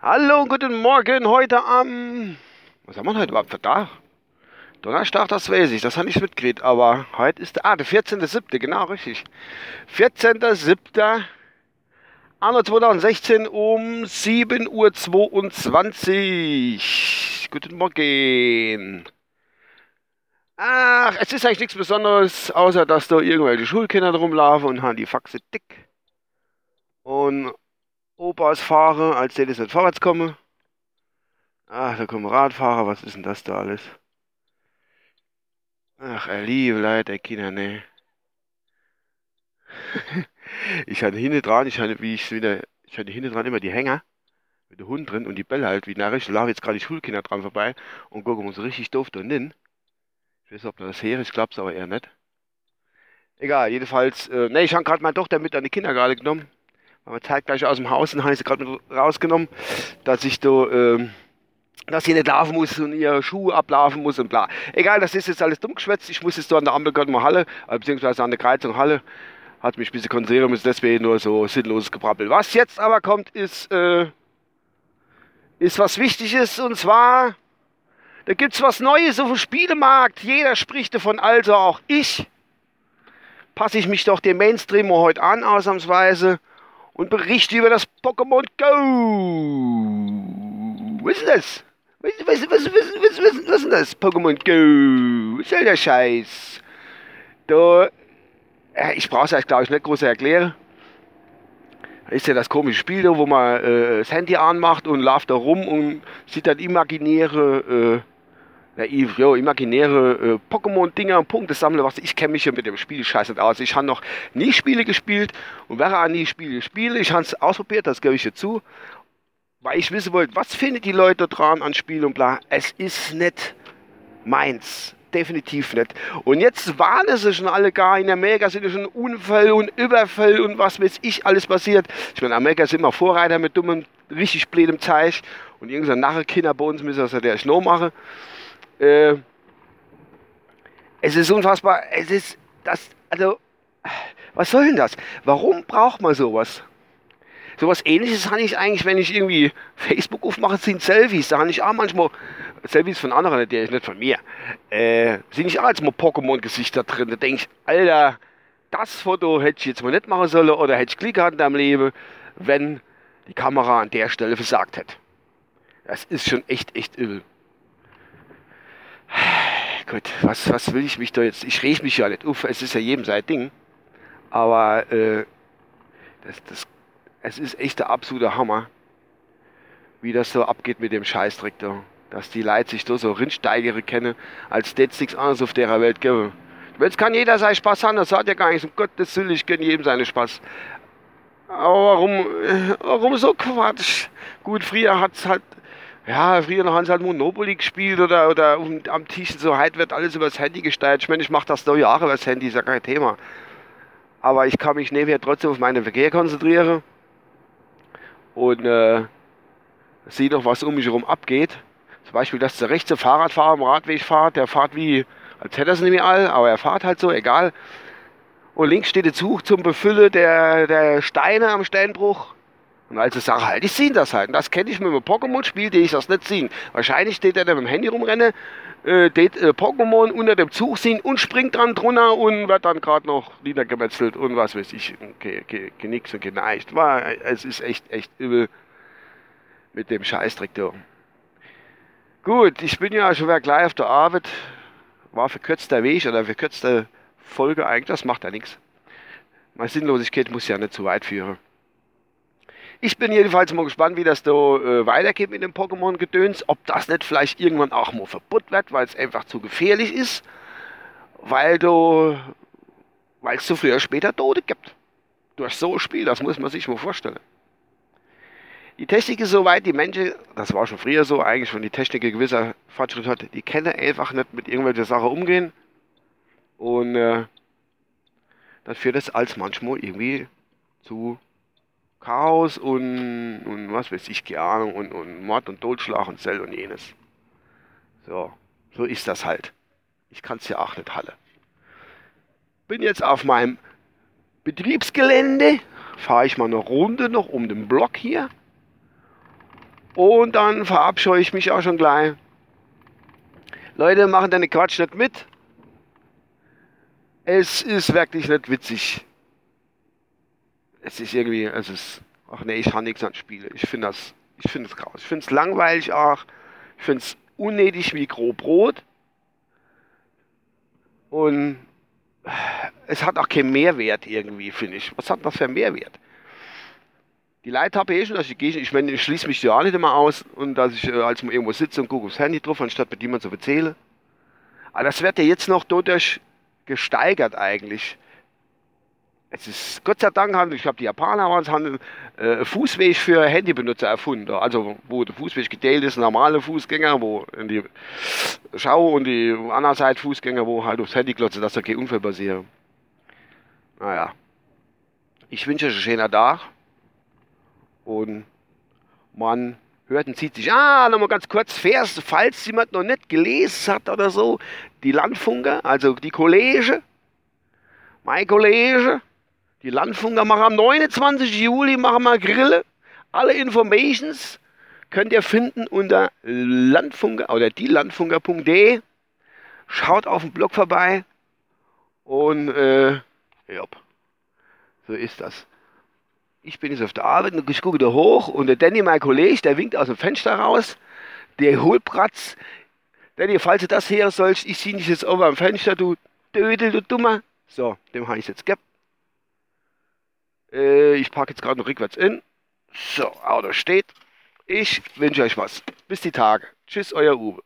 Hallo, guten Morgen, heute am... Was haben wir heute überhaupt für Tag? Donnerstag, das weiß ich, das habe ich mitgekriegt, aber heute ist der... Ah, der 14.07., genau, richtig. 14.07. Anno 2016 um 7.22 Uhr. Guten Morgen. Ach, es ist eigentlich nichts Besonderes, außer dass da irgendwelche Schulkinder rumlaufen und haben die Faxe dick. Und Opas fahren, als die das nicht vorwärts kommen. Ach, da kommen Radfahrer, was ist denn das da alles? Ach, er liebe Leute, Kinder, ne. ich hatte hinten dran, ich hatte, wie ich wieder, ich hatte hinten dran immer die Hänger mit dem Hund drin und die Bälle halt, wie narrisch, da laufen jetzt gerade die Schulkinder dran vorbei und gucken uns richtig doof da hin. Ich ob das her ist, ich glaub's aber eher nicht. Egal, jedenfalls, äh, ne, ich habe gerade meine Tochter mit an die Kindergarten genommen. War zeitgleich aus dem Haus und habe sie gerade rausgenommen, dass ich da, äh, dass sie nicht laufen muss und ihre Schuhe ablaufen muss und bla. Egal, das ist jetzt alles dumm geschwätzt. Ich muss jetzt da an der Ampel gerade mal Halle, äh, beziehungsweise an der Kreuzung Halle. Hat mich ein bisschen konzentrieren müssen, deswegen nur so sinnloses Gebrabbel. Was jetzt aber kommt, ist, äh, ist was Wichtiges und zwar da gibt's was Neues auf dem Spielemarkt. Jeder spricht davon, also auch ich. Passe ich mich doch dem Mainstream heute an, ausnahmsweise, und berichte über das Pokémon Go. Was ist das? Was, was, was, was, was, was, ist das? Pokémon Go. Was soll der Scheiß? Da, ich brauche es euch, glaube ich, nicht groß erklären. Ist ja das komische Spiel, da, wo man äh, das Handy anmacht und läuft da rum und sieht dann imaginäre äh, naiv, jo, imaginäre äh, Pokémon-Dinger, Punkte sammeln, was ich kenne mich ja mit dem Spiel scheiße aus. Ich habe noch nie Spiele gespielt und wäre auch nie Spiele spiele. Ich habe es ausprobiert, das gebe ich dir zu, weil ich wissen wollte, was finden die Leute dran an Spiel und bla. Es ist nicht meins. Definitiv nicht. Und jetzt warnen sie schon alle gar. In Amerika sind schon Unfälle und Überfälle und was weiß ich alles passiert. Ich meine, Amerika ist immer Vorreiter mit dummem, richtig blödem Zeug. Und irgendein Narre Kinder bei uns müssen das ja der Schnur machen. Äh, es ist unfassbar. Es ist das, also, was soll denn das? Warum braucht man sowas? Sowas ähnliches habe ich eigentlich, wenn ich irgendwie Facebook aufmache, sind Selfies. Da habe ich auch manchmal Selfies von anderen, der ist nicht von mir. Äh, sind nicht auch als mal Pokémon-Gesichter drin. Da denke ich, Alter, das Foto hätte ich jetzt mal nicht machen sollen oder hätte ich Glück gehabt in deinem Leben, wenn die Kamera an der Stelle versagt hätte. Das ist schon echt, echt übel. Gut, was, was will ich mich da jetzt? Ich reg mich ja nicht auf, es ist ja jedem sein Ding. Aber äh, das, das, es ist echt der absolute Hammer, wie das so abgeht mit dem Scheißdreck da. Dass die Leute sich da so Rindsteigere kennen, als das nichts anderes auf der Welt gäbe. Jetzt kann jeder seinen Spaß haben, das hat ja gar nichts. Um Gottes Willen, ich gönne jedem seinen Spaß. Aber warum, äh, warum so Quatsch? Gut, früher hat es halt ja, früher haben sie halt Monopoly gespielt oder, oder am Tisch so, heute wird alles übers Handy gesteuert. Ich meine, ich mache das noch Jahre übers Handy, ist ja kein Thema. Aber ich kann mich nebenher trotzdem auf meinen Verkehr konzentrieren und äh, sehe noch, was um mich herum abgeht. Zum Beispiel, dass der rechte Fahrradfahrer am Radweg fährt, der fährt wie, als hätte er es nicht mehr all, aber er fährt halt so, egal. Und links steht der Zug zum Befüllen der, der Steine am Steinbruch. Und also sage halt, ich sehe das halt. Und das kenne ich mit einem Pokémon-Spiel, den ich das nicht sehen. Wahrscheinlich steht er da mit dem Handy rumrennen, äh, äh, Pokémon unter dem Zug sehen und springt dran drunter und wird dann gerade noch niedergemetzelt und was weiß ich, ge, ge, genickt und geneigt. War, es ist echt, echt übel mit dem Scheißdreck da. Gut, ich bin ja schon wieder gleich auf der Arbeit. War verkürzter Weg oder verkürzte Folge eigentlich, das macht ja nichts. Meine Sinnlosigkeit muss ja nicht zu weit führen. Ich bin jedenfalls mal gespannt, wie das da äh, weitergeht mit dem Pokémon-Gedöns. Ob das nicht vielleicht irgendwann auch mal verputzt wird, weil es einfach zu gefährlich ist. Weil du, weil es zu früher später Tode gibt. Durch so ein Spiel, das muss man sich mal vorstellen. Die Technik ist soweit, die Menschen, das war schon früher so, eigentlich schon die Technik gewisser Fortschritt hat, die können einfach nicht mit irgendwelchen Sachen umgehen. Und äh, dann führt das als manchmal irgendwie zu Chaos und, und was weiß ich, keine Ahnung, und, und Mord und Totschlag und Zell und jenes. So, so ist das halt. Ich kann es ja auch nicht halle. Bin jetzt auf meinem Betriebsgelände, fahre ich mal eine Runde noch um den Block hier. Und dann verabscheue ich mich auch schon gleich. Leute, machen deine Quatsch nicht mit. Es ist wirklich nicht witzig. Es ist irgendwie, es ist, ach nee, ich habe nichts an Spiele. Ich finde das, ich finde es graus. Ich finde es langweilig auch. Ich finde es unnötig wie grob Brot. Und es hat auch keinen Mehrwert irgendwie, finde ich. Was hat das für einen Mehrwert? Die Leute habe ich schon, dass ich ich meine, ich schließe mich ja auch nicht immer aus und dass ich äh, als irgendwo sitze und gucke aufs Handy drauf, anstatt mit jemandem zu erzählen. Aber das wird ja jetzt noch dadurch gesteigert eigentlich. Es ist, Gott sei Dank haben, ich glaube, die Japaner waren, haben äh, Fußweg für Handybenutzer erfunden. Also, wo der Fußweg geteilt ist, normale Fußgänger, wo in die Schau und die andere Seite Fußgänger, wo halt aufs Handy klotzen, dass da kein Unfall passiert. Naja. Ich wünsche euch einen schönen Tag und man hört und zieht sich, ah, nochmal ganz kurz, Vers, falls jemand noch nicht gelesen hat oder so, die Landfunker, also die Kollege, mein Kollege, die Landfunker machen am 29. Juli machen wir Grille. Alle Informations könnt ihr finden unter Landfunker oder dielandfunker.de. Schaut auf den Blog vorbei und äh, ja, so ist das. Ich bin jetzt auf der Arbeit und ich gucke da hoch und der Danny, mein Kollege, der winkt aus dem Fenster raus. Der Hohlpratz. Danny, falls du das her sollst, ich sehe dich jetzt oben am Fenster, du Dödel, du Dummer. So, dem habe ich jetzt gehabt. Äh, ich parke jetzt gerade noch rückwärts in. So, Auto steht. Ich wünsche euch was. Bis die Tage. Tschüss, euer Uwe.